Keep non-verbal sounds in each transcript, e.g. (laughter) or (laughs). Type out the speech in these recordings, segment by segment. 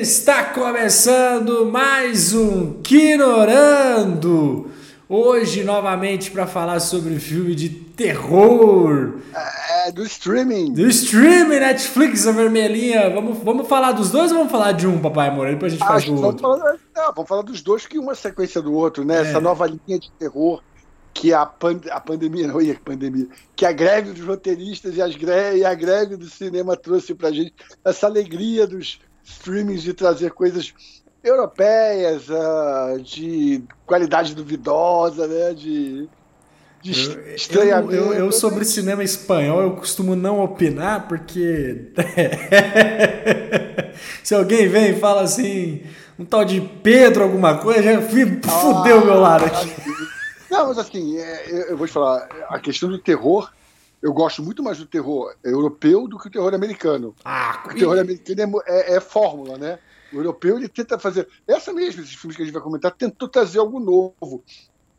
Está começando mais um Quinorando. Hoje, novamente, para falar sobre filme de terror. É, do streaming. Do streaming, Netflix, a vermelhinha. Vamos, vamos falar dos dois ou vamos falar de um, Papai Amor? Depois a gente faz do outro. Vamos falar, não, vamos falar dos dois, que uma é sequência do outro, né? É. Essa nova linha de terror que a, pan a pandemia, não (laughs) ia pandemia, que a greve dos roteiristas e, as gre e a greve do cinema trouxe pra gente, essa alegria dos streamings de trazer coisas europeias, uh, de qualidade duvidosa, né? De, de eu, estranhamento. Eu, eu, sobre cinema espanhol eu costumo não opinar porque (laughs) se alguém vem e fala assim um tal de Pedro alguma coisa já fudeu o meu lado aqui. Não, mas assim, é, eu vou te falar, a questão do terror eu gosto muito mais do terror europeu do que o terror americano. Ah, o terror americano é, é, é, fórmula, né? O europeu ele tenta fazer. Essa mesmo, esses filmes que a gente vai comentar, tentou trazer algo novo.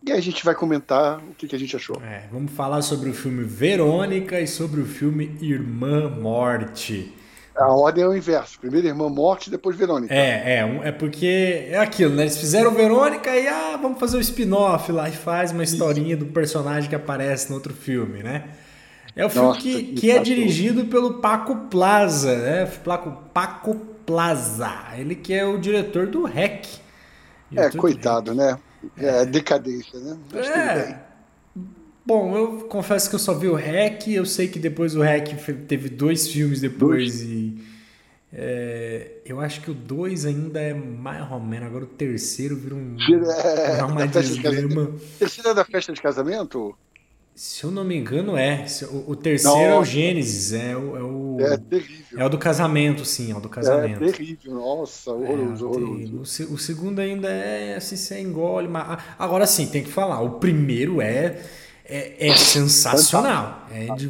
E a gente vai comentar o que, que a gente achou. É, vamos falar sobre o filme Verônica e sobre o filme Irmã Morte. A ordem é o inverso. Primeiro Irmã Morte, depois Verônica. É, é, é porque é aquilo, né? Eles fizeram Verônica e ah, vamos fazer o um spin-off lá e faz uma historinha do personagem que aparece no outro filme, né? É o filme Nossa, que, que é dirigido pelo Paco Plaza, né? Paco, Paco Plaza. Ele que é o diretor do REC. É, coitado, REC. né? É, é, decadência, né? Mas é. Bom, eu confesso que eu só vi o REC. Eu sei que depois o REC teve dois filmes depois dois. e. É, eu acho que o 2 ainda é mais ou menos. Agora o terceiro vira um. É, uma desgrama. Terceiro é da festa de casamento? Se eu não me engano, é. O, o terceiro nossa. é o Gênesis, é o, é o. É terrível. É o do casamento, sim, é o do casamento. É terrível, nossa, horroroso, é, horroroso. O, o, segundo ainda é assim, você engole. Mas... Agora sim, tem que falar. O primeiro é, é, é sensacional. É de,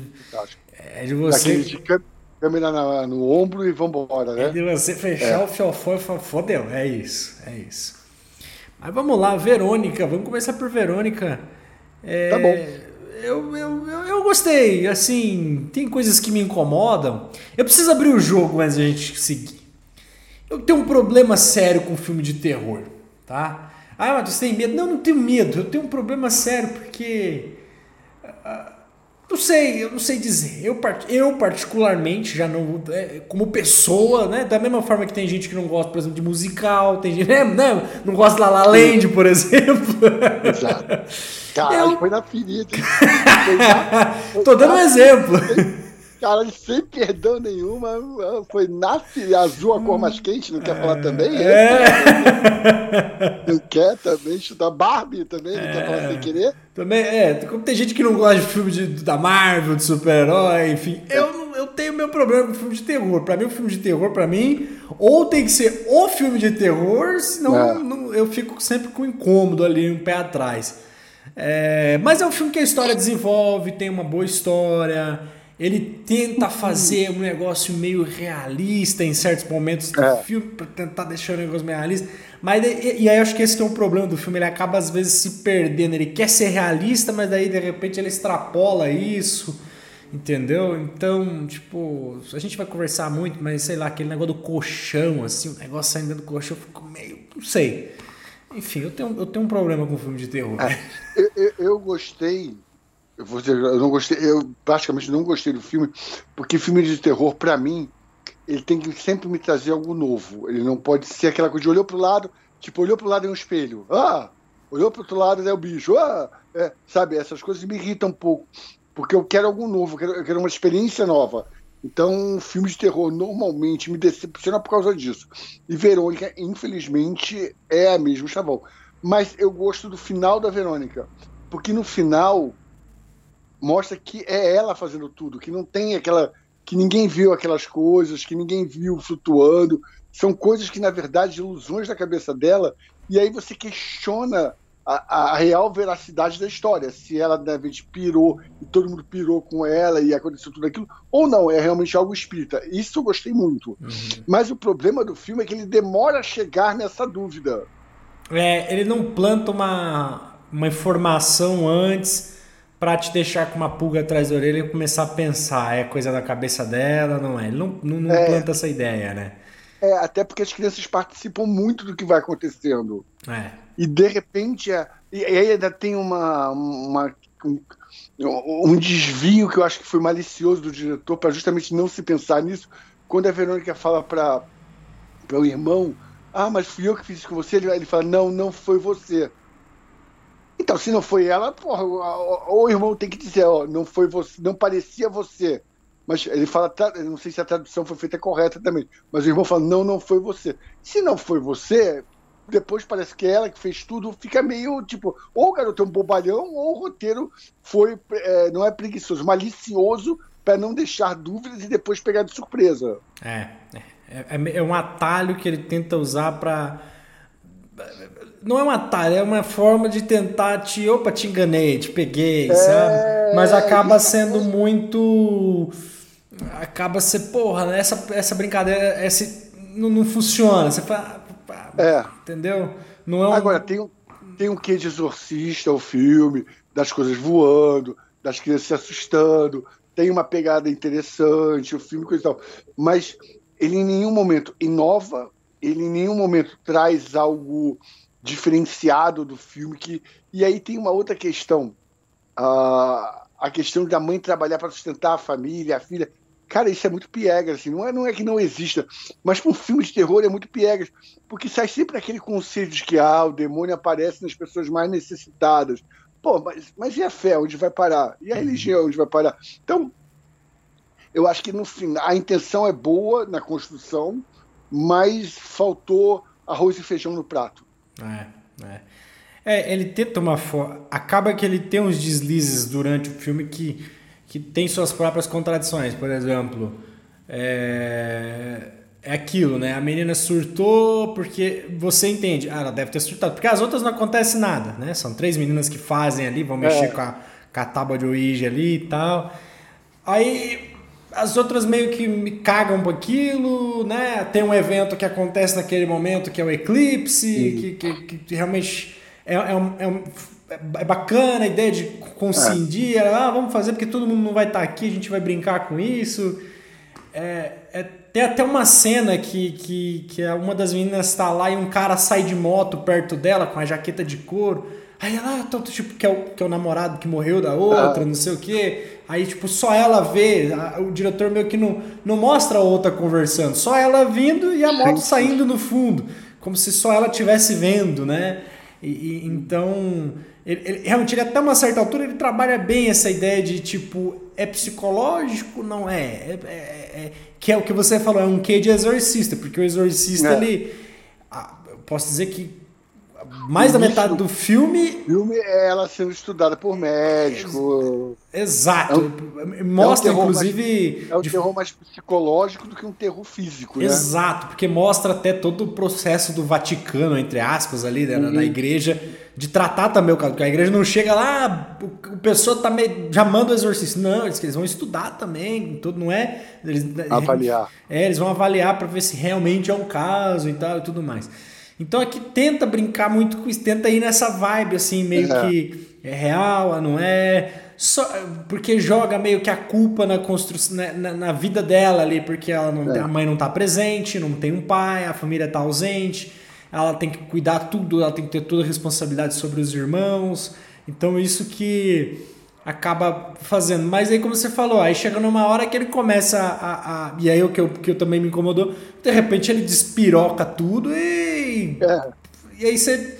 é de você. De câmera na, no ombro e vambora, né? É de você fechar é. o fiofó e falar, fodeu, é isso, é isso. Mas vamos lá, Verônica, vamos começar por Verônica. É, tá bom eu, eu, eu, gostei. Assim, tem coisas que me incomodam. Eu preciso abrir o jogo antes a gente seguir. Eu tenho um problema sério com filme de terror, tá? Ah, mas você tem medo? Não, não tenho medo. Eu tenho um problema sério porque. Uh, não sei, eu não sei dizer. Eu, eu particularmente, já não. É, como pessoa, né? Da mesma forma que tem gente que não gosta, por exemplo, de musical, tem gente. Né? Não, não gosta de La La Land, por exemplo. Exato. Caralho, eu... foi na ferida. (laughs) Tô dando um exemplo. Cara, sem perdão nenhuma, foi na azul a cor mais quente, não quer falar também? É. Não quer também chutar Barbie também, não é. quer falar sem querer? Também, é, como tem gente que não gosta de filme de, da Marvel, de super-herói, enfim. Eu, eu tenho meu problema com filme de terror. Pra mim, o filme de terror, pra mim, ou tem que ser o filme de terror, senão é. não, eu fico sempre com incômodo ali, um pé atrás. É, mas é um filme que a história desenvolve, tem uma boa história. Ele tenta fazer um negócio meio realista em certos momentos do é. filme, para tentar deixar o negócio meio realista. Mas, e, e aí eu acho que esse que é o problema do filme, ele acaba às vezes se perdendo. Ele quer ser realista, mas daí de repente ele extrapola isso. Entendeu? Então, tipo, a gente vai conversar muito, mas sei lá, aquele negócio do colchão, assim, o negócio saindo do colchão, eu fico meio. Não sei. Enfim, eu tenho, eu tenho um problema com filme de terror. É, eu, eu, eu, gostei. Eu, vou dizer, eu não gostei, eu praticamente não gostei do filme, porque filme de terror, para mim, ele tem que sempre me trazer algo novo. Ele não pode ser aquela coisa de olhou pro lado, tipo, olhou pro lado em um espelho. Ah! Olhou pro outro lado é o bicho. Ah! É, sabe, essas coisas me irritam um pouco. Porque eu quero algo novo, eu quero, eu quero uma experiência nova. Então, filme de terror normalmente me decepciona por causa disso. E Verônica, infelizmente, é a mesma chavão. Mas eu gosto do final da Verônica. Porque no final mostra que é ela fazendo tudo, que não tem aquela. que ninguém viu aquelas coisas, que ninguém viu flutuando. São coisas que, na verdade, ilusões da cabeça dela. E aí você questiona a, a, real veracidade da história. Se ela, de repente, pirou e todo mundo pirou com ela e aconteceu tudo aquilo, ou não, é realmente algo espírita. Isso eu gostei muito. Uhum. Mas o problema do filme é que ele demora a chegar nessa dúvida. É, ele não planta uma, uma informação antes para te deixar com uma pulga atrás da orelha e começar a pensar, é coisa da cabeça dela, não é? Ele não, não, não é, planta essa ideia, né? É, até porque as crianças participam muito do que vai acontecendo. É. E de repente, é, e aí ainda tem uma, uma um, um, desvio que eu acho que foi malicioso do diretor para justamente não se pensar nisso. Quando a Verônica fala para o irmão, ah, mas fui eu que fiz isso com você, ele, ele fala, não, não foi você. Então, se não foi ela, porra, o, o irmão tem que dizer, ó, não foi você, não parecia você. Mas ele fala, não sei se a tradução foi feita correta também, mas o irmão fala, não, não foi você. Se não foi você, depois parece que é ela que fez tudo, fica meio tipo, ou o garoto é um bobalhão, ou o roteiro foi, é, não é preguiçoso, malicioso para não deixar dúvidas e depois pegar de surpresa. É, é, é, é um atalho que ele tenta usar para não é um atalho, é uma forma de tentar te. Opa, te enganei, te peguei, é... sabe? Mas acaba sendo muito. Acaba ser, porra, essa, essa brincadeira essa, não, não funciona. Você fala, é. Entendeu? Não é um... Agora, tem, um, tem um quê de exorcista o filme, das coisas voando, das crianças se assustando, tem uma pegada interessante, o filme, coisa e tal. Mas ele em nenhum momento inova, ele em nenhum momento traz algo diferenciado do filme. Que, e aí tem uma outra questão. Uh, a questão da mãe trabalhar para sustentar a família, a filha. Cara, isso é muito piegas, assim. Não é, não é que não exista, mas para um filme de terror é muito piegas, porque sai sempre aquele conceito de que ah, o demônio aparece nas pessoas mais necessitadas. Pô, mas, mas e a fé, onde vai parar? E a religião, onde vai parar? Então, eu acho que no final a intenção é boa na construção, mas faltou arroz e feijão no prato. É, é. É, ele tenta uma forma. Acaba que ele tem uns deslizes durante o filme que que tem suas próprias contradições. Por exemplo, é, é aquilo, né? A menina surtou porque você entende. Ah, ela deve ter surtado. Porque as outras não acontece nada, né? São três meninas que fazem ali, vão mexer é. com, a, com a tábua de Ouija ali e tal. Aí as outras meio que me cagam por aquilo, né? Tem um evento que acontece naquele momento que é o eclipse, que, que, que, realmente é, é, um, é um é bacana a ideia de concidir, é. ah, vamos fazer porque todo mundo não vai estar tá aqui, a gente vai brincar com isso. É, é, tem até uma cena que, que, que uma das meninas está lá e um cara sai de moto perto dela com a jaqueta de couro. Aí ela, ah, tô, tipo, que é, o, que é o namorado que morreu da outra, ah. não sei o quê. Aí, tipo, só ela vê, a, o diretor meio que não, não mostra a outra conversando, só ela vindo e a moto saindo no fundo, como se só ela estivesse vendo, né? E, e, então, ele, ele, realmente, ele, até uma certa altura, ele trabalha bem essa ideia de tipo, é psicológico? Não é. é, é, é que é o que você falou, é um quê de exorcista, porque o exorcista, é. ele. Posso dizer que mais da metade do filme. O filme é ela sendo estudada por médico. Exato. É um, Mostra, é um inclusive. Mais, é um de... terror mais psicológico do que um terror físico, né? Exato, porque mostra até todo o processo do Vaticano, entre aspas, ali, né, uhum. na igreja, de tratar também o caso. Porque a igreja não chega lá, o, pessoa tá meio, já manda o exorcista. Não, eles, eles vão estudar também, tudo não é. Eles, avaliar. É, eles vão avaliar para ver se realmente é um caso e tal e tudo mais. Então aqui tenta brincar muito com isso, tenta ir nessa vibe assim, meio é. que é real, não é. Só, porque joga meio que a culpa na construção na, na, na vida dela ali, porque ela não, é. a mãe não está presente, não tem um pai, a família está ausente, ela tem que cuidar tudo, ela tem que ter toda a responsabilidade sobre os irmãos. Então isso que acaba fazendo. Mas aí, como você falou, aí chega numa hora que ele começa a. a e aí o que eu, que eu também me incomodou, de repente ele despiroca tudo e. É. E aí você.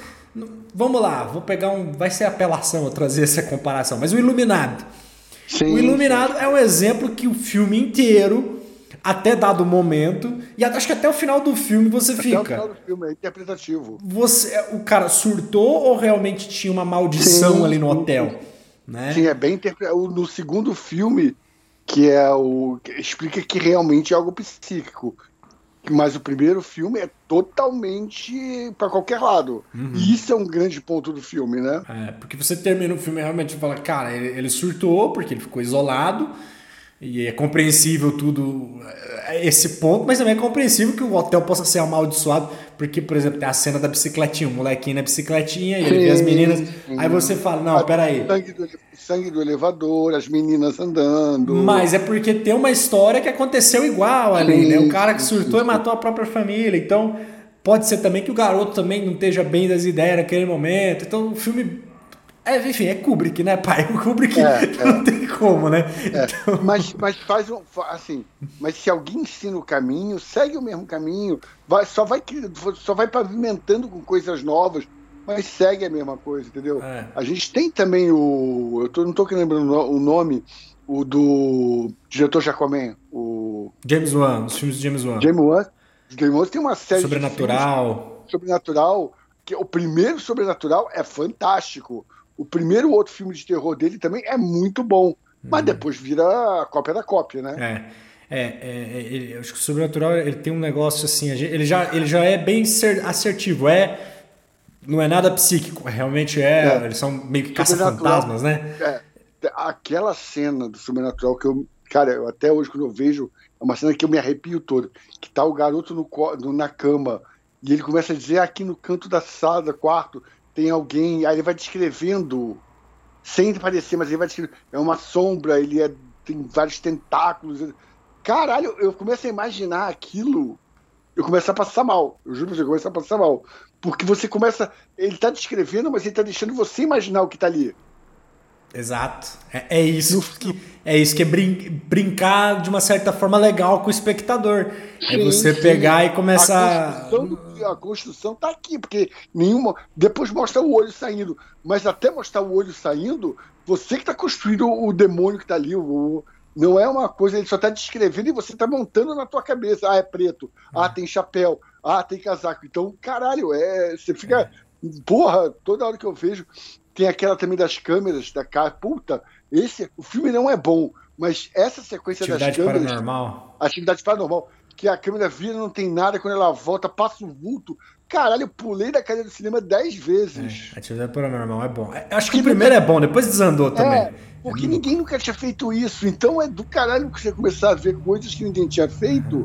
Vamos lá, vou pegar um. Vai ser apelação eu trazer essa comparação, mas o Iluminado. Sim, o Iluminado é um exemplo que o filme inteiro, até dado momento, e acho que até o final do filme você até fica. Até o final do filme, é interpretativo. Você, o cara surtou ou realmente tinha uma maldição sim, ali no hotel? Né? Sim, é bem interpretado. No segundo filme, que é o. Que explica que realmente é algo psíquico. Mas o primeiro filme é totalmente para qualquer lado. Uhum. E isso é um grande ponto do filme, né? É, porque você termina o filme realmente e fala, cara, ele, ele surtou porque ele ficou isolado. E é compreensível tudo é, esse ponto, mas também é compreensível que o hotel possa ser amaldiçoado, porque, por exemplo, tem a cena da bicicletinha, o molequinho na bicicletinha, e ele vê as meninas. Sim. Aí você fala, não, peraí. Sangue do, sangue do elevador, as meninas andando. Mas é porque tem uma história que aconteceu igual ali, sim, né? O cara que surtou sim, e matou a própria família. Então, pode ser também que o garoto também não esteja bem das ideias naquele momento. Então, o filme é, enfim, é Kubrick, né, pai? O Kubrick é, não é. (laughs) tem como, né? É. Então... Mas, mas faz um. Assim, mas se alguém ensina o caminho, segue o mesmo caminho, vai, só, vai, só vai pavimentando com coisas novas, mas segue a mesma coisa, entendeu? É. A gente tem também o. Eu tô, não estou lembrando o nome, o do diretor Jacomé, o. James Wan, os filmes de James Wan. James Wan. James Wan tem uma série Sobrenatural. de Sobrenatural. Que o primeiro Sobrenatural é fantástico. O primeiro outro filme de terror dele também é muito bom, mas uhum. depois vira a cópia da cópia, né? É. É, é, é ele, acho que o sobrenatural ele tem um negócio assim, ele já, ele já é bem assertivo, é não é nada psíquico, realmente é, é. eles são meio que caça-fantasmas, né? É, aquela cena do sobrenatural que eu, cara, eu, até hoje quando eu vejo, é uma cena que eu me arrepio todo, que tá o garoto no, no, na cama e ele começa a dizer aqui no canto da sala, do quarto, tem alguém. Aí ele vai descrevendo, sem parecer, mas ele vai descrevendo. É uma sombra, ele é, tem vários tentáculos. Caralho, eu começo a imaginar aquilo. Eu começo a passar mal. Eu juro pra você, eu começo a passar mal. Porque você começa. Ele tá descrevendo, mas ele tá deixando você imaginar o que tá ali. Exato. É, é isso que é isso que é brin brincar de uma certa forma legal com o espectador. Sim, é você sim. pegar e começar. A construção, a construção tá aqui, porque nenhuma. Depois mostra o olho saindo. Mas até mostrar o olho saindo, você que está construindo o demônio que está ali. O, não é uma coisa, ele só está descrevendo e você está montando na tua cabeça. Ah, é preto. Ah, tem chapéu. Ah, tem casaco. Então, caralho, é. Você fica. Porra, toda hora que eu vejo. Tem aquela também das câmeras da cara. Puta, esse, o filme não é bom, mas essa sequência atividade das câmeras. Paranormal. Atividade paranormal. Que a câmera vira, não tem nada, quando ela volta, passa o vulto. Caralho, eu pulei da cadeira do cinema dez vezes. É, atividade paranormal é bom. É, acho que, que o primeiro é bom, depois desandou também. É, porque é ninguém nunca tinha feito isso. Então é do caralho você começar a ver coisas que ninguém tinha feito.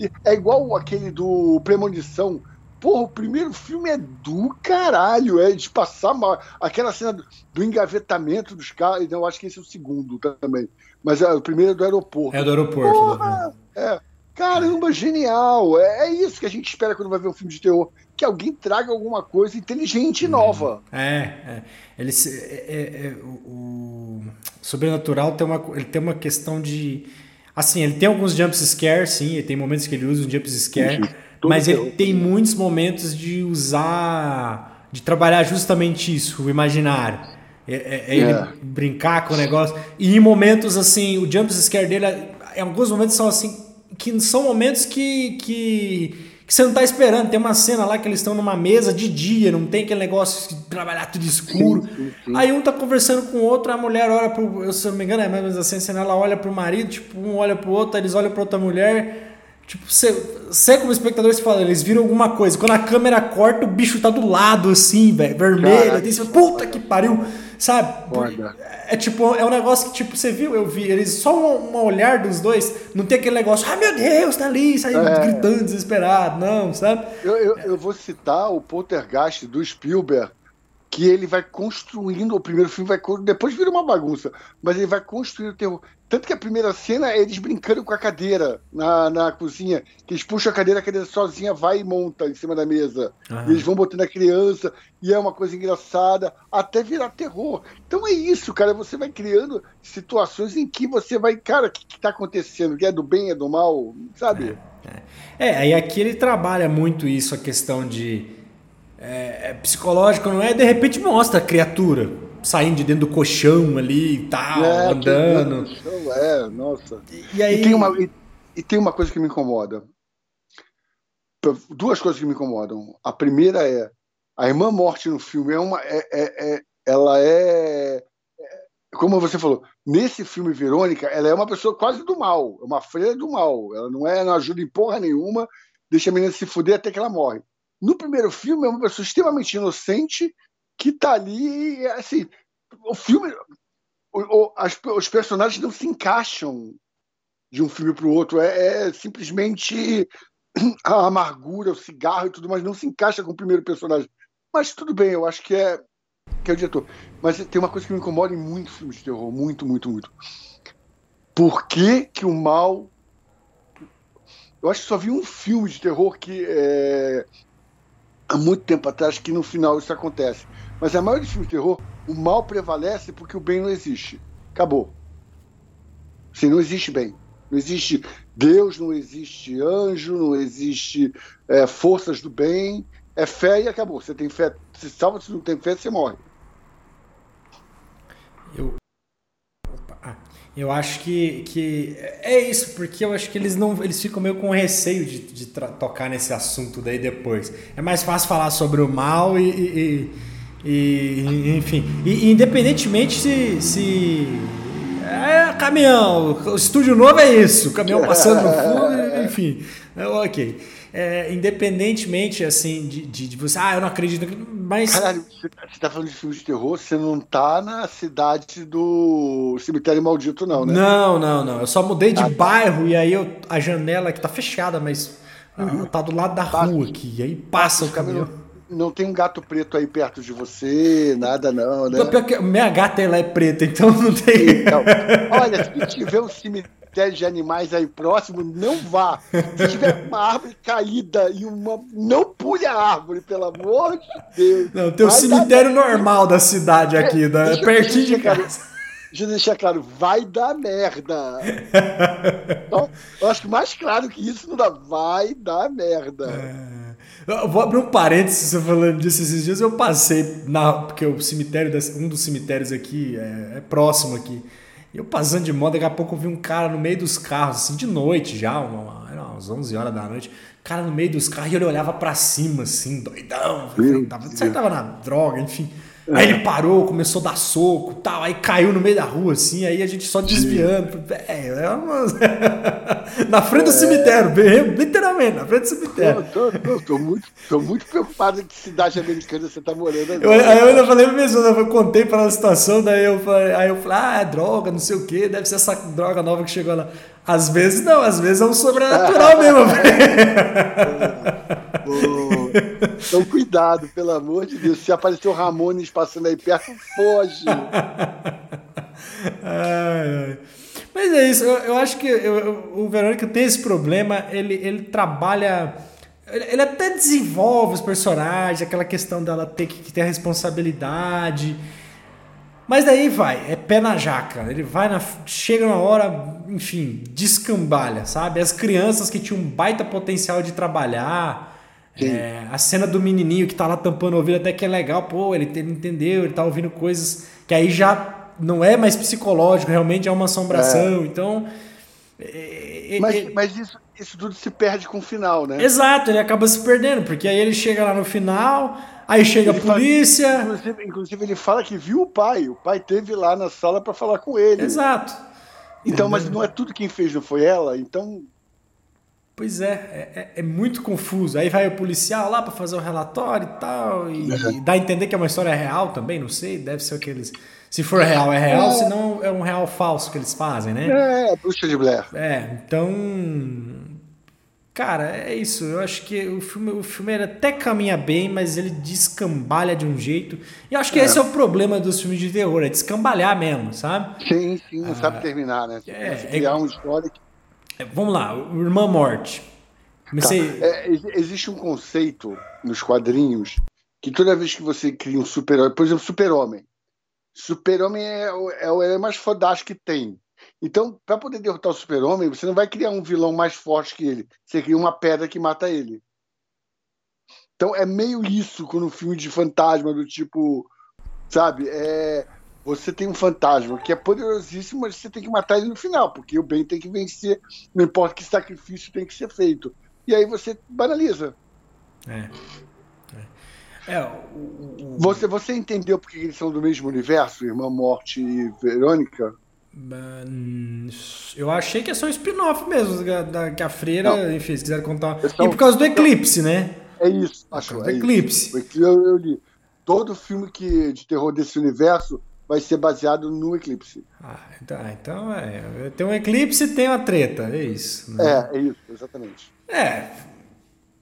Uhum. É igual aquele do Premonição Porra, o primeiro filme é do caralho, é de passar mal. Aquela cena do, do engavetamento dos carros, eu acho que esse é o segundo também. Mas é, o primeiro é do aeroporto. É do aeroporto. Porra, é. Caramba, genial! É, é, isso que a gente espera quando vai ver um filme de terror. Que alguém traga alguma coisa inteligente e nova. É, é. Ele, é, é, é, o, o Sobrenatural tem uma, ele tem uma questão de. Assim, ele tem alguns jump scares, sim, ele tem momentos que ele usa um jump scare. Uhum mas ele tem muitos momentos de usar, de trabalhar justamente isso, o imaginário. É, é, é ele é. brincar com o negócio. E em momentos assim, o jump scare dele, em alguns momentos são assim, que são momentos que, que, que você não está esperando. Tem uma cena lá que eles estão numa mesa de dia, não tem aquele negócio de trabalhar tudo escuro. Sim, sim, sim. Aí um tá conversando com o outro, a mulher olha pro. Eu, se não me engano, é mais ou menos assim, cena, ela olha pro marido, tipo, um olha pro outro, eles olham pra outra mulher. Tipo, você, como espectador, você fala, eles viram alguma coisa. Quando a câmera corta, o bicho tá do lado, assim, velho, vermelho. Aí você puta que pariu, sabe? É, é tipo, é um negócio que, tipo, você viu, eu vi, eles só um, um, olhar dos dois, não tem aquele negócio, ah, meu Deus, tá ali, saindo é. gritando, desesperado, não, sabe? Eu, eu, eu vou citar o Poltergeist do Spielberg, que ele vai construindo, o primeiro filme vai depois vira uma bagunça, mas ele vai construindo o terror. Tanto que a primeira cena é eles brincando com a cadeira na, na cozinha, que eles puxam a cadeira, a cadeira sozinha vai e monta em cima da mesa. E eles vão botando a criança, e é uma coisa engraçada, até virar terror. Então é isso, cara, você vai criando situações em que você vai, cara, o que, que tá acontecendo? Que é do bem, é do mal, sabe? É, é. é, aí aqui ele trabalha muito isso, a questão de é, é, psicológico, não é? De repente mostra a criatura saindo de dentro do colchão ali e tal, é, andando. Colchão, é, nossa. E, e aí... E tem, uma, e, e tem uma coisa que me incomoda. Duas coisas que me incomodam. A primeira é a irmã morte no filme é uma, é, é, é ela é, é, como você falou, nesse filme Verônica, ela é uma pessoa quase do mal, é uma freira do mal. Ela não é, não ajuda em porra nenhuma deixa a menina se fuder até que ela morre. No primeiro filme, é uma pessoa extremamente inocente que tá ali, assim, o filme, o, o, as, os personagens não se encaixam de um filme para o outro, é, é, simplesmente a amargura, o cigarro e tudo, mas não se encaixa com o primeiro personagem. Mas tudo bem, eu acho que é, que é o diretor. Mas tem uma coisa que me incomoda em muitos filmes de terror, muito, muito, muito. Por que, que o mal. Eu acho que só vi um filme de terror que é, há muito tempo atrás que no final isso acontece. Mas a maioria dos filmes de terror, o mal prevalece porque o bem não existe. Acabou. Assim, não existe bem. Não existe Deus, não existe anjo, não existe é, forças do bem. É fé e acabou. Você tem fé, se salva, se não tem fé, você morre. Eu, eu acho que, que é isso, porque eu acho que eles não eles ficam meio com receio de, de tocar nesse assunto daí depois. É mais fácil falar sobre o mal e, e, e enfim, e, independentemente se, se é caminhão, o estúdio novo é isso, o caminhão passando no fundo, enfim, é, ok é, independentemente, assim, de, de, de, você, ah, eu não acredito, mas... Caralho, você tá falando de filmes de terror, você não tá na cidade do Cemitério Maldito, não, né? Não, não, não, eu só mudei de ah, bairro e aí eu, a janela que tá fechada, mas uhum. tá do lado da passa, rua aqui, e aí passa o caminhão. Não tem um gato preto aí perto de você, nada não, né? Minha gata ela é preta, então (laughs) não tem. Então, olha, se tiver um cemitério cemitério de animais aí próximo, não vá. Se tiver uma árvore caída e uma. Não pule a árvore, pelo amor de Deus. Não, tem o cemitério dar... normal da cidade aqui, é, da, pertinho de casa. Deixa eu deixar claro, vai dar merda. então, eu acho que mais claro que isso não dá. Vai dar merda. É. Eu vou abrir um parênteses você falando disso esses dias. Eu passei na. Porque o cemitério, um dos cemitérios aqui é, é próximo aqui. E eu passando de moto, daqui a pouco eu vi um cara no meio dos carros, assim, de noite já, uma, era umas 11 horas da noite. cara no meio dos carros e ele olhava para cima, assim, doidão. Tava, você tava na droga, enfim. Aí ele parou, começou a dar soco tal, aí caiu no meio da rua, assim, aí a gente só desviando. É, é uma... (laughs) na frente do é. cemitério, literalmente, na frente do cemitério. Tô, tô, tô, tô muito, tô muito preocupado em que cidade americana você tá morando agora. Eu, aí eu ainda falei mesmo, eu contei para a situação, daí eu falei, aí eu falei, ah, é droga, não sei o que, deve ser essa droga nova que chegou lá. Às vezes não, às vezes é um sobrenatural (laughs) mesmo. Então, cuidado, pelo amor de Deus. Se aparecer o Ramones passando aí perto, foge. (laughs) ai, ai. Mas é isso, eu, eu acho que eu, o Verônica tem esse problema, ele, ele trabalha. Ele, até desenvolve os personagens, aquela questão dela ter que ter a responsabilidade. Mas daí vai, é pé na jaca. Ele vai na. Chega na hora, enfim, descambalha, sabe? As crianças que tinham um baita potencial de trabalhar. É, a cena do menininho que tá lá tampando o ouvido até que é legal, pô, ele, ele entendeu, ele tá ouvindo coisas que aí já não é mais psicológico, realmente é uma assombração. É. Então. É, é mas, é, mas isso, isso tudo se perde com o final, né? Exato, ele acaba se perdendo, porque aí ele chega lá no final, aí chega ele a polícia. Fala, inclusive, inclusive, ele fala que viu o pai, o pai teve lá na sala para falar com ele. Exato. Então, mas não é tudo quem fez, não foi ela? Então Pois é, é, é, é, muito confuso. Aí vai o policial lá para fazer o relatório e tal, e, e, dá a entender que é uma história real também, não sei, deve ser aqueles. Se for real, é real, é. senão é um real falso que eles fazem, né? É, é bruxa de Blair. É, então. Cara, é isso. Eu acho que o filme, o filme até caminha bem, mas ele descambalha de um jeito. E eu acho que é. esse é o problema dos filmes de terror, é descambalhar mesmo, sabe? Sim, sim, não ah, sabe terminar, né? Você é, criar é, uma história que é, vamos lá, o Irmã Morte. Comecei... Tá. É, existe um conceito nos quadrinhos que toda vez que você cria um super-herói, por exemplo, Super-Homem. Super-Homem é, é o herói mais fodástico que tem. Então, para poder derrotar o Super-Homem, você não vai criar um vilão mais forte que ele. Você cria uma pedra que mata ele. Então, é meio isso quando um filme de fantasma, do tipo. Sabe? É, você tem um fantasma que é poderosíssimo, mas você tem que matar ele no final, porque o bem tem que vencer, não importa que sacrifício tem que ser feito. E aí você banaliza. É. é. o, o... Você, você entendeu porque eles são do mesmo universo, Irmã Morte e Verônica? Eu achei que é só um spin-off mesmo, da, que a freira, não. enfim, se quiser contar. São, e por causa do eclipse, né? É isso, acho. É eclipse. Isso. Eu, eu li. Todo filme que, de terror desse universo vai ser baseado no eclipse. Ah, então, ah, então é. Tem um eclipse e tem uma treta, é isso. Né? É, é isso, exatamente. É.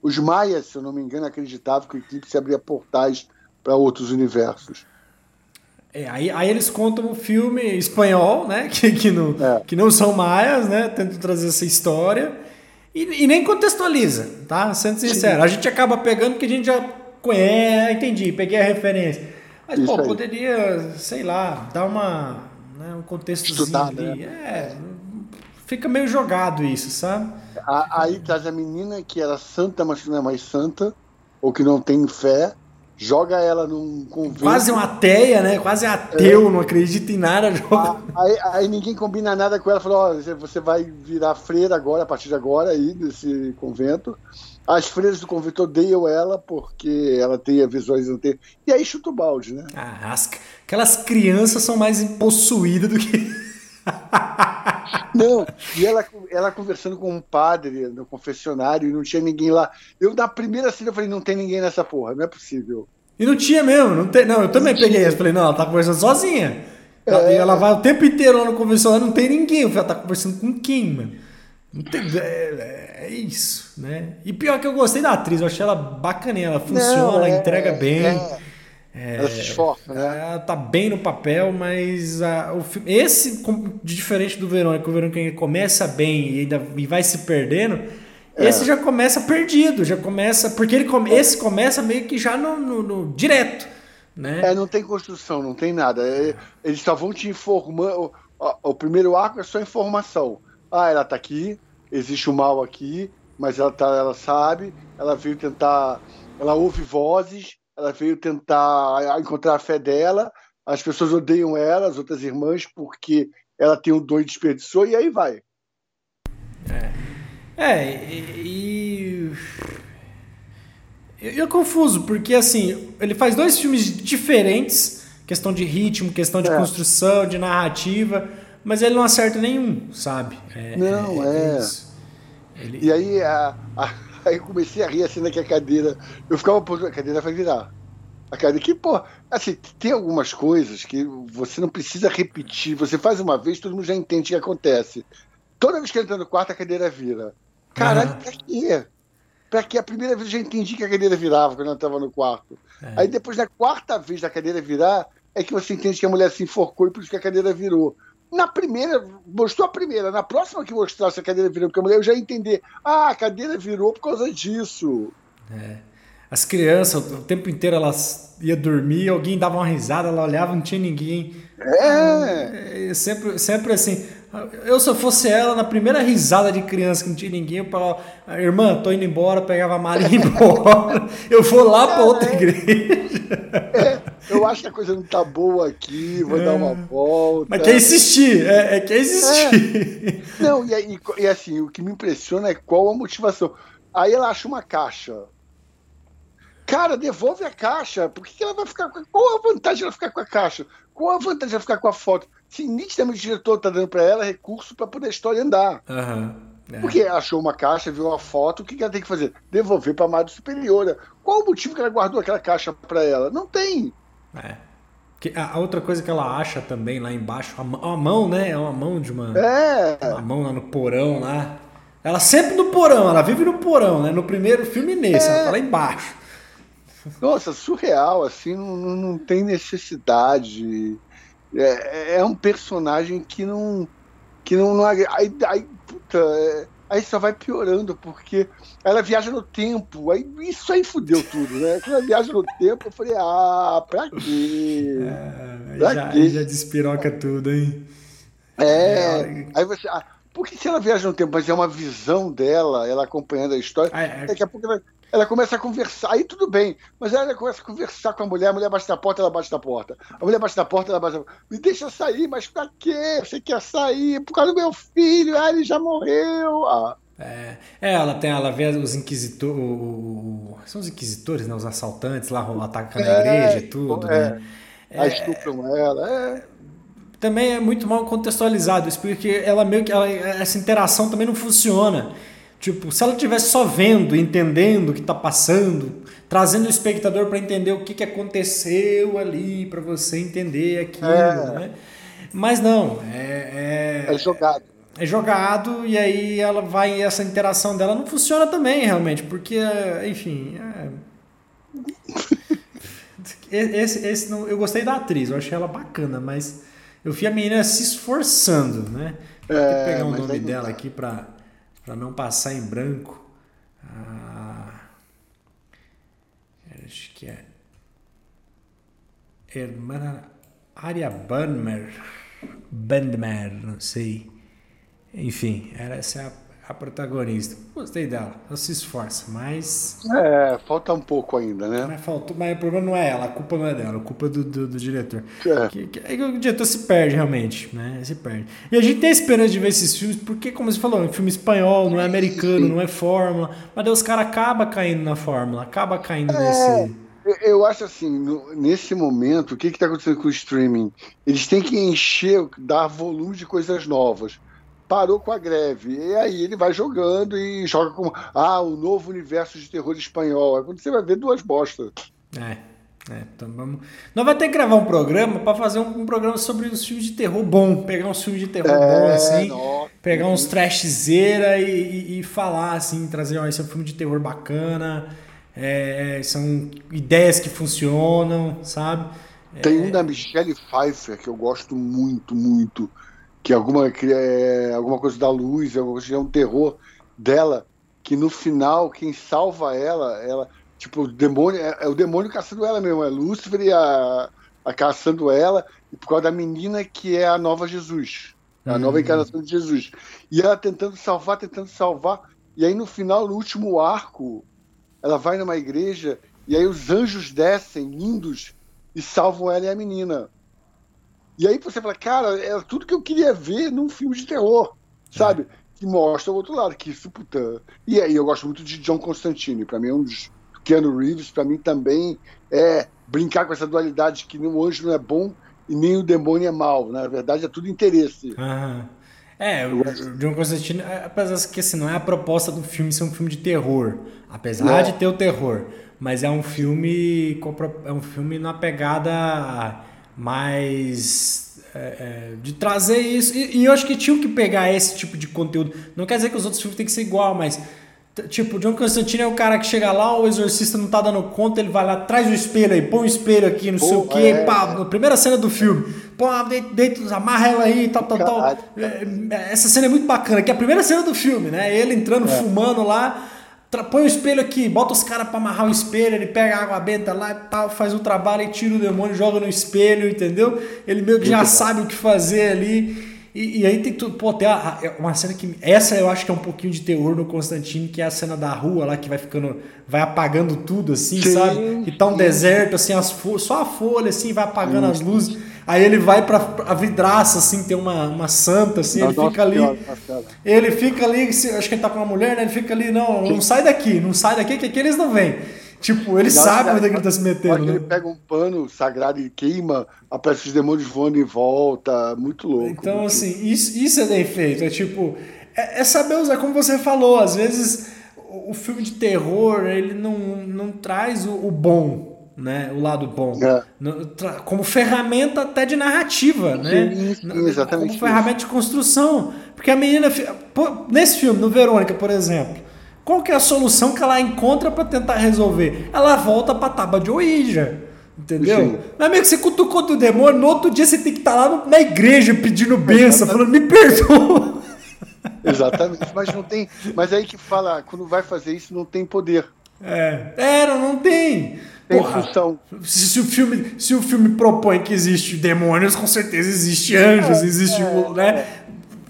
Os maias, se eu não me engano, acreditavam que o eclipse abria portais para outros universos. É, aí, aí eles contam um filme espanhol, né? (laughs) Que, que, não, é. que não são maias, né? Tentam trazer essa história. E, e nem contextualiza, tá? Sendo sincero. A gente acaba pegando porque a gente já conhece. Entendi, peguei a referência. Mas, Isso pô, aí. poderia, sei lá, dar uma. Né, um contexto. Estudar, né? É, fica meio jogado isso, sabe? Aí traz a menina que era santa, mas que não é mais santa, ou que não tem fé joga ela num convento. Quase uma ateia, né? Quase ateu, é. não acredita em nada. Joga... Aí, aí, ninguém combina nada com ela, falou, ó, você vai virar freira agora, a partir de agora aí, desse convento. As freiras do convento odeiam ela porque ela tem visões não tem. E aí chuta o balde, né? As, aquelas crianças são mais possuídas do que. (laughs) Não, e ela, ela conversando com um padre no confessionário e não tinha ninguém lá. Eu, na primeira cena, eu falei: não tem ninguém nessa porra, não é possível. E não tinha mesmo, não, tem, não eu também não peguei essa. Falei: não, ela tá conversando sozinha. É... Ela vai o tempo inteiro lá no confessionário, não tem ninguém. Eu falei: ela tá conversando com quem, mano? Não tem, é, é, isso, né? E pior que eu gostei da atriz, eu achei ela bacaninha, ela funciona, não, ela é, entrega bem. É. Ela se esforça, né? Ela tá bem no papel, mas a, o, esse, de diferente do Verônica, o Verônica começa bem e, ainda, e vai se perdendo, é. esse já começa perdido, já começa. Porque ele come, esse começa meio que já no, no, no direto. Né? É, não tem construção, não tem nada. É, eles só vão te informando. O, o, primeiro arco é só informação. Ah, ela tá aqui, existe o mal aqui, mas ela, tá, ela sabe, ela veio tentar. Ela ouve vozes ela veio tentar encontrar a fé dela. As pessoas odeiam ela, as outras irmãs, porque ela tem um dom e desperdiçou, e aí vai. É, é e. Eu, eu confuso, porque assim, ele faz dois filmes diferentes, questão de ritmo, questão de é. construção, de narrativa, mas ele não acerta nenhum, sabe? É, não, é. é. Ele... E aí a, a Aí eu comecei a rir assim que a cadeira. Eu ficava, a cadeira vai virar. A cadeira, que, pô, assim, tem algumas coisas que você não precisa repetir. Você faz uma vez, todo mundo já entende o que acontece. Toda vez que entra no quarto, a cadeira vira. Caralho, uhum. pra quê? Pra quê? A primeira vez eu já entendi que a cadeira virava quando eu estava no quarto. É. Aí depois, na quarta vez da cadeira virar, é que você entende que a mulher se enforcou e por isso que a cadeira virou. Na primeira, mostrou a primeira. Na próxima que mostrasse a cadeira virando porque a mulher, eu já ia entender. Ah, a cadeira virou por causa disso. É. As crianças, o tempo inteiro elas iam dormir, alguém dava uma risada, ela olhava, não tinha ninguém. É. é sempre, sempre assim. Eu, se eu fosse ela, na primeira risada de criança que não tinha ninguém, eu falava, irmã, tô indo embora, pegava a mala e ia embora. (laughs) Eu vou lá para outra igreja. É, eu acho que a coisa não tá boa aqui, vou é. dar uma volta. Mas quer insistir, é, é quer insistir. É. Não, e, e, e assim, o que me impressiona é qual a motivação. Aí ela acha uma caixa. Cara, devolve a caixa. Por que, que ela vai ficar com. Qual a vantagem ela ficar com a caixa? Qual a vantagem ela ficar com a foto? Se nitidamente o diretor tá dando para ela recurso para poder a história andar. Uhum. É. Porque achou uma caixa, viu uma foto, o que, que ela tem que fazer? Devolver para a Madre Superiora. Qual o motivo que ela guardou aquela caixa para ela? Não tem. É. A outra coisa que ela acha também lá embaixo, a mão, né? É uma mão de uma. É. Uma mão lá no porão lá. Ela sempre no porão, ela vive no porão, né? No primeiro filme nesse, é. ela tá lá embaixo. Nossa, surreal, assim, não, não tem necessidade. É, é um personagem que não. que não. não aí, aí, puta, é, aí só vai piorando, porque ela viaja no tempo. Aí isso aí fudeu tudo, né? Quando ela viaja no tempo, eu falei, ah, pra quê? É, pra já, quê? já despiroca tudo, hein? É, é aí você. Ah, porque se ela viaja no tempo, mas é uma visão dela, ela acompanhando a história, ah, é, daqui a pouco ela, ela começa a conversar, aí tudo bem, mas ela começa a conversar com a mulher, a mulher bate na porta, ela bate na porta. A mulher bate na porta, ela bate na porta. Me deixa sair, mas pra quê? Você quer sair? Por causa do meu filho, ah, ele já morreu. Ah. É, é, ela tem, ela vê os inquisitores, são os inquisitores, né, os assaltantes lá atacando é, a igreja e tudo, é, né? É, estupram ela, é. também é muito mal contextualizado isso, porque ela meio que ela, essa interação também não funciona. Tipo, se ela estivesse só vendo, entendendo o que está passando, trazendo o espectador para entender o que, que aconteceu ali, para você entender aquilo, é. né? Mas não, é, é, é jogado. É jogado e aí ela vai essa interação dela não funciona também realmente, porque enfim, é... (laughs) esse, esse não, eu gostei da atriz, eu achei ela bacana, mas eu vi a menina se esforçando, né? Vou é, pegar o nome dela aqui para para não passar em branco. Ah, acho que é Hermana Aria Bandmer, Bandmer, não sei. Enfim, essa é a a protagonista. Gostei dela, ela se esforça, mas. É, falta um pouco ainda, né? Mas, faltou, mas o problema não é ela, a culpa não é dela, a culpa é do, do, do diretor. É. Que, que, que, o diretor se perde realmente, né? Se perde. E a gente tem esperança de ver esses filmes, porque, como você falou, é um filme espanhol, não é americano, não é fórmula, mas daí os caras acabam caindo na fórmula, acaba caindo é. nesse. Eu acho assim, no, nesse momento, o que está acontecendo com o streaming? Eles têm que encher, dar volume de coisas novas parou com a greve. E aí ele vai jogando e joga como ah, o novo universo de terror espanhol. Aí quando você vai ver duas bostas. É. É, então vamos... Nós vamos ter que gravar um programa para fazer um, um, programa sobre os filmes de terror bom. Pegar uns filmes de terror é, bom, assim. Nossa, pegar uns trashzeira e, e, e, falar, assim, trazer, ó, esse é um filme de terror bacana. É, são ideias que funcionam, sabe? Tem um é. da Michelle Pfeiffer que eu gosto muito, muito que alguma, que é, alguma coisa da luz, alguma coisa, é um terror dela, que no final quem salva ela, ela tipo, o demônio, é, é o demônio caçando ela mesmo, é Lúcifer e a, a caçando ela, e por causa da menina que é a nova Jesus, a uhum. nova encarnação de Jesus. E ela tentando salvar, tentando salvar, e aí no final, no último arco, ela vai numa igreja, e aí os anjos descem, lindos, e salvam ela e a menina. E aí você fala, cara, é tudo que eu queria ver num filme de terror, sabe? É. Que mostra o outro lado, que isso, puta. E aí eu gosto muito de John Constantine, para mim é um dos. Keanu Reeves, para mim também é brincar com essa dualidade que o anjo não é bom e nem o demônio é mal. Na verdade, é tudo interesse. Aham. É, o John Constantine, é, apesar que assim, não é a proposta do filme ser um filme de terror, apesar é. de ter o terror, mas é um filme é um filme na pegada mais é, é, de trazer isso. E, e, eu acho que tinham que pegar esse tipo de conteúdo. Não quer dizer que os outros filmes têm que ser igual, mas. Tipo, John Constantine é o cara que chega lá, o exorcista não tá dando conta, ele vai lá, traz o espelho aí, põe o espelho aqui, não Pô, sei o quê, é, pá, na primeira cena do filme, pô, deita, amarra ela aí, tal, tal, tal. É, essa cena é muito bacana, que é a primeira cena do filme, né? Ele entrando, é. fumando lá, põe o espelho aqui, bota os caras pra amarrar o espelho, ele pega a água benta lá e tal, faz o trabalho e tira o demônio, joga no espelho, entendeu? Ele meio que já Muito sabe bom. o que fazer ali. E, e, aí tem tudo. Pô, tem a, a, uma cena que. Essa eu acho que é um pouquinho de terror no Constantine, que é a cena da rua lá que vai ficando. Vai apagando tudo, assim, sim, sabe? Que tá um sim. deserto, assim, as só a folha, assim, vai apagando as luzes. Aí ele vai pra a vidraça, assim, tem uma, uma santa, assim, ele fica ali. Ele fica ali, acho que ele tá com uma mulher, né? Ele fica ali, não, não sai daqui, não sai daqui, que aqui eles não vêm. Tipo, ele sabe onde é que ele tá se metendo. Né? Ele pega um pano sagrado e queima, aparece os demônios voando em volta, muito louco. Então, muito assim, isso, isso é bem feito. É tipo, é, é saber usar, como você falou, às vezes o filme de terror, ele não, não traz o, o bom, né? O lado bom. É. Como ferramenta até de narrativa, né? Sim, exatamente. Como ferramenta de construção. Porque a menina. Nesse filme, no Verônica, por exemplo, qual que é a solução que ela encontra para tentar resolver? Ela volta pra tábua de Ouija. Entendeu? Sim. Meu amigo, você cutucou do demônio, no outro dia você tem que estar tá lá na igreja pedindo benção, falando, me perdoa. (laughs) Exatamente, mas não tem. Mas aí que fala, quando vai fazer isso, não tem poder. É, era, não tem. Tem Porra, função. Se, se, o filme, se o filme propõe que existe demônios, com certeza existe anjos, é, existe. É, né? É.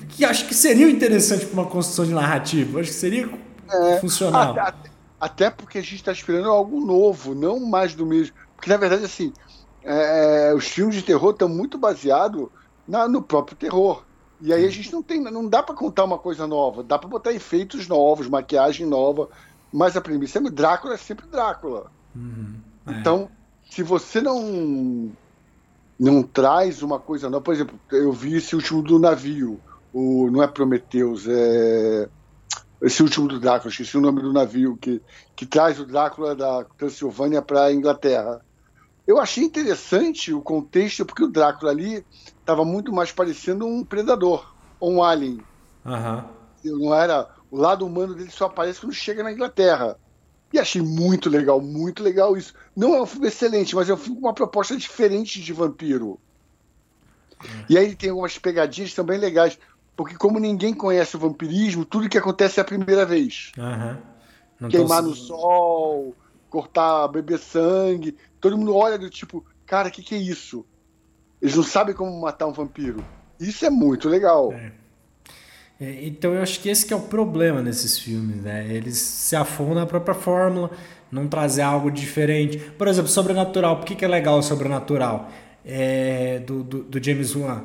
Que acho que seria interessante para uma construção de narrativa. Acho que seria é, funcional. Até, até, porque a gente está esperando algo novo, não mais do mesmo. Porque, na verdade, assim, é, os filmes de terror estão muito baseados no próprio terror. E aí a gente não tem, não dá para contar uma coisa nova, dá para botar efeitos novos, maquiagem nova, mas a premissa é Drácula é sempre Drácula. Uhum. É. Então, se você não não traz uma coisa nova. Por exemplo, eu vi esse último do navio, o, não é Prometeus, é esse último do Drácula, esqueci o nome do navio, que, que traz o Drácula da Transilvânia para a Inglaterra. Eu achei interessante o contexto, porque o Drácula ali estava muito mais parecendo um predador, ou um alien. Uhum. Não era. O lado humano dele só aparece quando chega na Inglaterra. E achei muito legal, muito legal isso. Não é um filme excelente, mas é um filme com uma proposta diferente de vampiro. Uhum. E aí tem algumas pegadinhas também legais. Porque como ninguém conhece o vampirismo, tudo que acontece é a primeira vez. Uhum. Queimar tô... no sol, cortar, beber sangue. Todo mundo olha do tipo, cara, o que, que é isso? Eles não sabem como matar um vampiro. Isso é muito legal. É. É, então eu acho que esse que é o problema nesses filmes, né? Eles se afundam na própria fórmula, não trazer algo diferente. Por exemplo, Sobrenatural. Por que, que é legal o Sobrenatural? É, do, do, do James Wan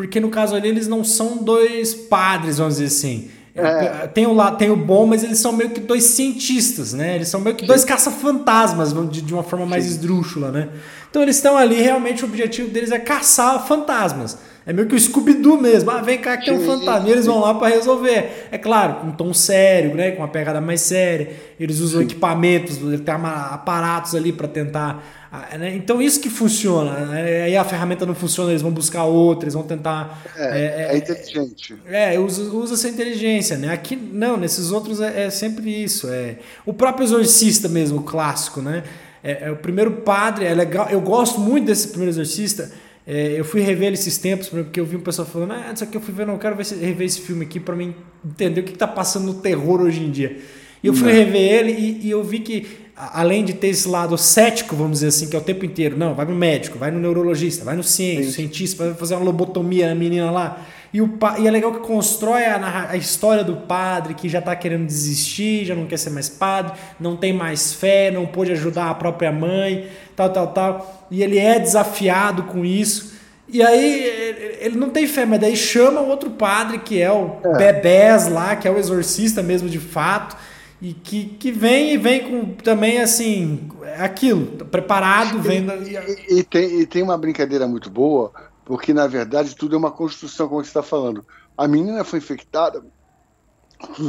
porque no caso ali eles não são dois padres, vamos dizer assim. É. Tem, o lado, tem o bom, mas eles são meio que dois cientistas, né? Eles são meio que dois caça-fantasmas, de, de uma forma mais esdrúxula, né? Então eles estão ali, realmente o objetivo deles é caçar fantasmas. É meio que o Scooby-Doo mesmo. Ah, vem cá que tem um fantasma. E eles vão lá para resolver. É claro, com um tom sério, né? Com uma pegada mais séria. Eles usam Sim. equipamentos, tem aparatos ali para tentar. Ah, né? Então isso que funciona. Né? Aí a ferramenta não funciona, eles vão buscar outra, eles vão tentar. É, é, é inteligente. É, usa, usa essa inteligência, né? Aqui não, nesses outros é, é sempre isso. É o próprio exorcista mesmo, o clássico, né? É, é, o primeiro padre, é legal. Eu gosto muito desse primeiro exorcista é, eu fui rever ele esses tempos, porque eu vi um pessoal falando, ah, isso aqui eu fui ver, não, eu quero ver, rever esse filme aqui para mim entender o que está passando no terror hoje em dia. E eu fui não. rever ele e, e, eu vi que, além de ter esse lado cético, vamos dizer assim, que é o tempo inteiro, não, vai no médico, vai no neurologista, vai no cientista, cientista, vai fazer uma lobotomia na menina lá. E, o, e é legal que constrói a, a história do padre que já está querendo desistir, já não quer ser mais padre, não tem mais fé, não pôde ajudar a própria mãe, tal, tal, tal. E ele é desafiado com isso. E aí ele não tem fé, mas daí chama outro padre, que é o é. Bebés lá, que é o exorcista mesmo de fato, e que, que vem e vem com também assim, aquilo, preparado, vendo. E, e, tem, e tem uma brincadeira muito boa, porque na verdade tudo é uma construção, como você está falando. A menina foi infectada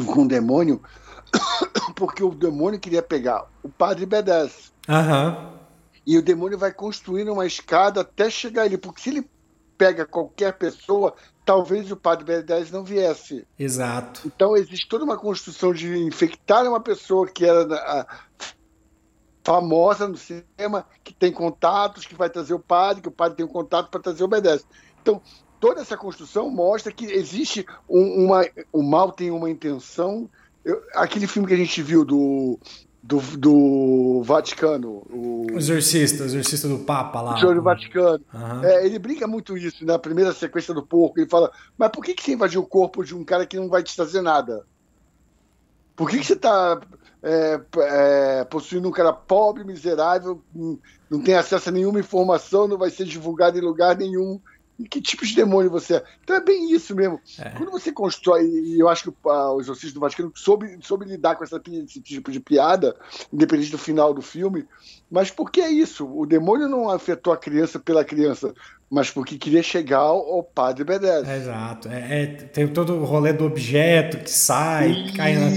com um demônio (coughs) porque o demônio queria pegar o padre B10. Aham. E o demônio vai construindo uma escada até chegar ali, porque se ele pega qualquer pessoa, talvez o padre B10 não viesse. Exato. Então existe toda uma construção de infectar uma pessoa que era famosa no cinema, que tem contatos, que vai trazer o padre, que o padre tem um contato para trazer o obedece. Então, toda essa construção mostra que existe um, uma. O mal tem uma intenção. Eu, aquele filme que a gente viu do. Do, do Vaticano. O, o exorcista, o exorcista do Papa lá. O senhor do Vaticano. Uhum. É, ele brinca muito isso na primeira sequência do porco. Ele fala: Mas por que, que você invadiu o corpo de um cara que não vai te trazer nada? Por que, que você está é, é, possuindo um cara pobre, miserável, não tem acesso a nenhuma informação, não vai ser divulgado em lugar nenhum. E que tipo de demônio você é? Então é bem isso mesmo. É. Quando você constrói, e eu acho que o Exorcista do Vaticano soube, soube lidar com essa, esse tipo de piada, independente do final do filme, mas por que é isso? O demônio não afetou a criança pela criança, mas porque queria chegar ao padre B10. exato. É, é, tem todo o rolê do objeto que sai, isso, cai na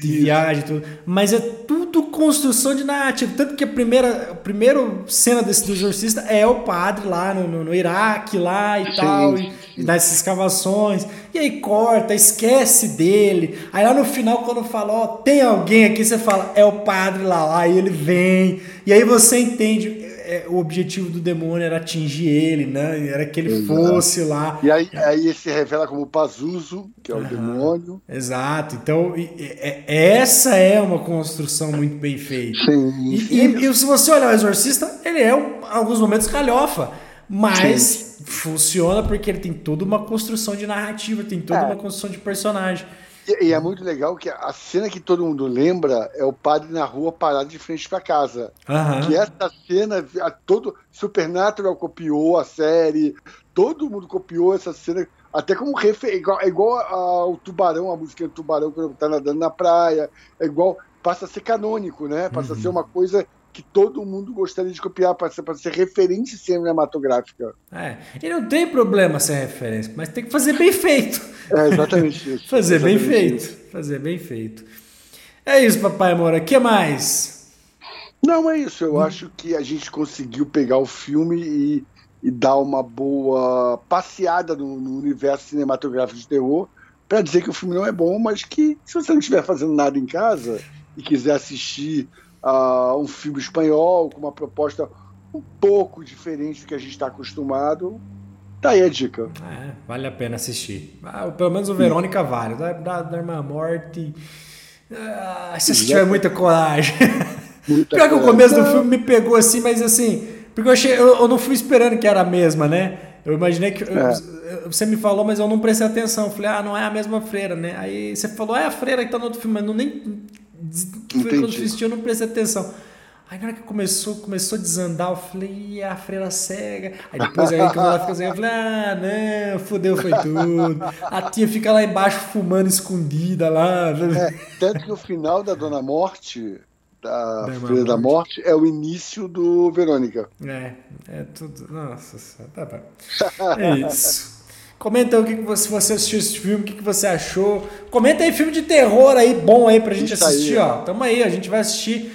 de viagem, tudo. Mas é tudo construção de narrativa. Tanto que a primeira, a primeira cena desse do exorcista é o padre lá no, no, no Iraque lá e sim, tal, e, e das escavações. E aí corta, esquece dele. Aí lá no final, quando fala, ó, tem alguém aqui, você fala, é o padre lá, lá, e ele vem. E aí você entende é, o objetivo do demônio era atingir ele, né? Era que ele Exato. fosse lá. E aí, aí ele se revela como Pazuzu, que é o demônio. Exato. Então, e, e, essa é uma construção muito bem feita. Sim. E, e, se você olhar o Exorcista, ele é, em alguns momentos, calhofa. Mas Sim. funciona porque ele tem toda uma construção de narrativa, tem toda é. uma construção de personagem. E, e, é muito legal que a cena que todo mundo lembra é o padre na rua parado de frente para casa. Uhum. Que essa cena, a, todo Supernatural copiou a série, todo mundo copiou essa cena, até como refer, igual, é igual ao Tubarão, a música do Tubarão quando tá nadando na praia, é igual, passa a ser canônico, né? Passa uhum. a ser uma coisa que todo mundo gostaria de copiar para ser, ser referência cinematográfica. É, e não tem problema ser referência, mas tem que fazer bem feito. É exatamente isso. (laughs) fazer exatamente bem feito. isso. Fazer bem feito. É isso, papai Moura. O que mais? Não, é isso. Eu hum. acho que a gente conseguiu pegar o filme e, e dar uma boa passeada no, no universo cinematográfico de terror para dizer que o filme não é bom, mas que se você não estiver fazendo nada em casa e quiser assistir uh, um filme espanhol com uma proposta um pouco diferente do que a gente está acostumado, tá aí a dica. É, vale a pena assistir. Ah, pelo menos o Verônica vale. Da, da, da Irmã Morte. Ah, se você tiver muita coragem. (laughs) Muita Pior que o começo do filme me pegou assim, mas assim. Porque eu, achei, eu, eu não fui esperando que era a mesma, né? Eu imaginei que. É. Você me falou, mas eu não prestei atenção. Eu falei, ah, não é a mesma freira, né? Aí você falou, é a freira que tá no outro filme, mas não nem foi quando assisti, eu não prestei atenção. Aí na hora que começou, começou a desandar, eu falei, a freira cega. Aí depois aí quando ela fica assim, eu falei, ah, não, fodeu, foi tudo. A tia fica lá embaixo fumando escondida lá. É, tanto que o final da Dona Morte, da, da Freira da Morte, é o início do Verônica. É, é tudo. Nossa, tá bom. (laughs) É isso. Comenta aí o que, que você, se você assistiu esse filme, o que, que você achou. Comenta aí filme de terror aí, bom aí pra gente assistir, aí, ó. Tamo aí, a gente vai assistir.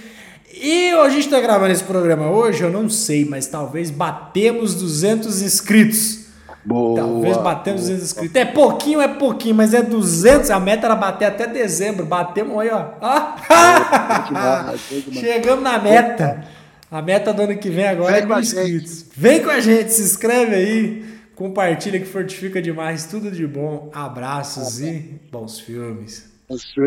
E a gente tá gravando esse programa hoje, eu não sei, mas talvez batemos 200 inscritos. Boa, talvez batemos 200 inscritos. É pouquinho, é pouquinho, mas é 200. A meta era bater até dezembro. Batemos aí, ó. Ah! (laughs) Chegamos na meta. A meta do ano que vem agora vem é mil inscritos. Vem com a gente, se inscreve aí. Compartilha que fortifica demais. Tudo de bom. Abraços e bons filmes. Bons filmes.